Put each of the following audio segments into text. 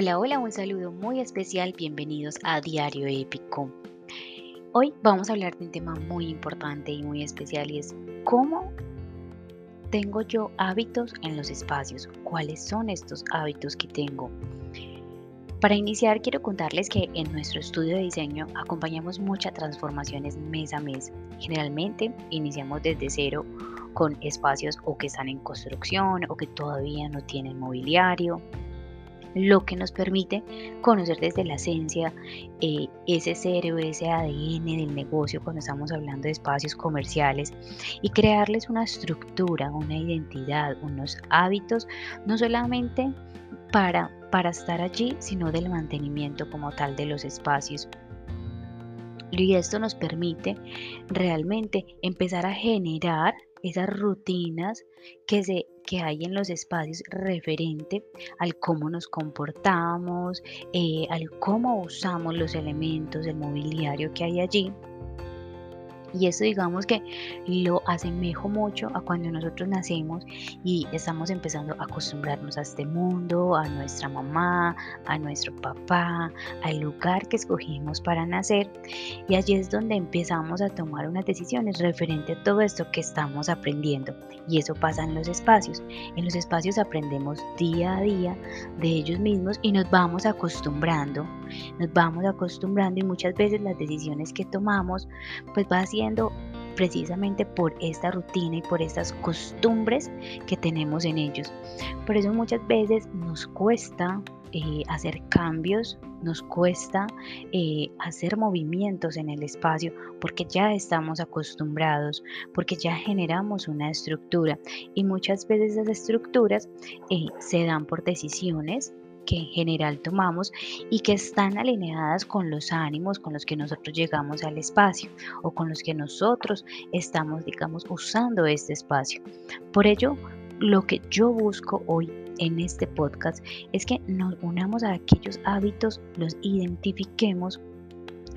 Hola, hola, un saludo muy especial, bienvenidos a Diario Épico. Hoy vamos a hablar de un tema muy importante y muy especial y es cómo tengo yo hábitos en los espacios, cuáles son estos hábitos que tengo. Para iniciar quiero contarles que en nuestro estudio de diseño acompañamos muchas transformaciones mes a mes. Generalmente iniciamos desde cero con espacios o que están en construcción o que todavía no tienen mobiliario lo que nos permite conocer desde la esencia eh, ese cerebro, ese ADN del negocio cuando estamos hablando de espacios comerciales y crearles una estructura, una identidad, unos hábitos, no solamente para, para estar allí, sino del mantenimiento como tal de los espacios. Y esto nos permite realmente empezar a generar esas rutinas que, se, que hay en los espacios referente al cómo nos comportamos, eh, al cómo usamos los elementos, del mobiliario que hay allí y eso digamos que lo asemejo mucho a cuando nosotros nacemos y estamos empezando a acostumbrarnos a este mundo, a nuestra mamá, a nuestro papá, al lugar que escogimos para nacer. Y allí es donde empezamos a tomar unas decisiones referente a todo esto que estamos aprendiendo. Y eso pasa en los espacios. En los espacios aprendemos día a día de ellos mismos y nos vamos acostumbrando, nos vamos acostumbrando y muchas veces las decisiones que tomamos pues va así precisamente por esta rutina y por estas costumbres que tenemos en ellos. Por eso muchas veces nos cuesta eh, hacer cambios, nos cuesta eh, hacer movimientos en el espacio porque ya estamos acostumbrados, porque ya generamos una estructura y muchas veces esas estructuras eh, se dan por decisiones que en general tomamos y que están alineadas con los ánimos con los que nosotros llegamos al espacio o con los que nosotros estamos, digamos, usando este espacio. Por ello, lo que yo busco hoy en este podcast es que nos unamos a aquellos hábitos, los identifiquemos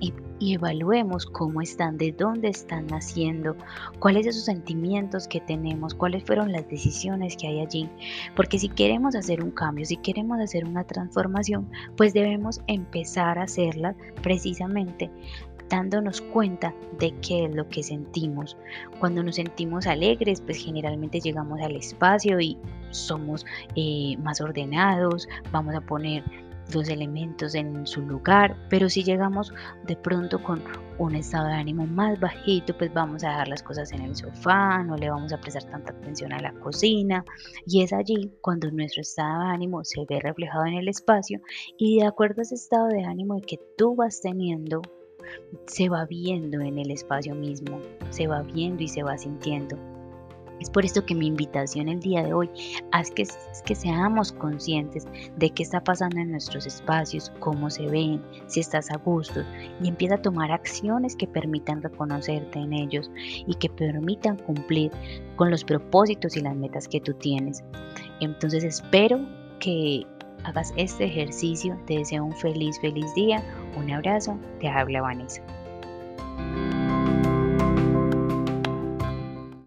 y, evaluemos cómo están, de dónde están naciendo, cuáles esos sentimientos que tenemos, cuáles fueron las decisiones que hay allí. Porque si queremos hacer un cambio, si queremos hacer una transformación, pues debemos empezar a hacerla precisamente dándonos cuenta de qué es lo que sentimos. Cuando nos sentimos alegres, pues generalmente llegamos al espacio y somos eh, más ordenados, vamos a poner los elementos en su lugar, pero si llegamos de pronto con un estado de ánimo más bajito, pues vamos a dejar las cosas en el sofá, no le vamos a prestar tanta atención a la cocina y es allí cuando nuestro estado de ánimo se ve reflejado en el espacio y de acuerdo a ese estado de ánimo que tú vas teniendo, se va viendo en el espacio mismo, se va viendo y se va sintiendo. Es por esto que mi invitación el día de hoy es que, seamos conscientes de qué está pasando en nuestros espacios, cómo se ven, si estás a gusto y empieza a tomar acciones que permitan reconocerte en ellos y que permitan cumplir con los propósitos y las metas que tú tienes. Entonces espero que hagas este ejercicio. Te deseo un feliz, feliz día. Un abrazo. Te habla Vanessa.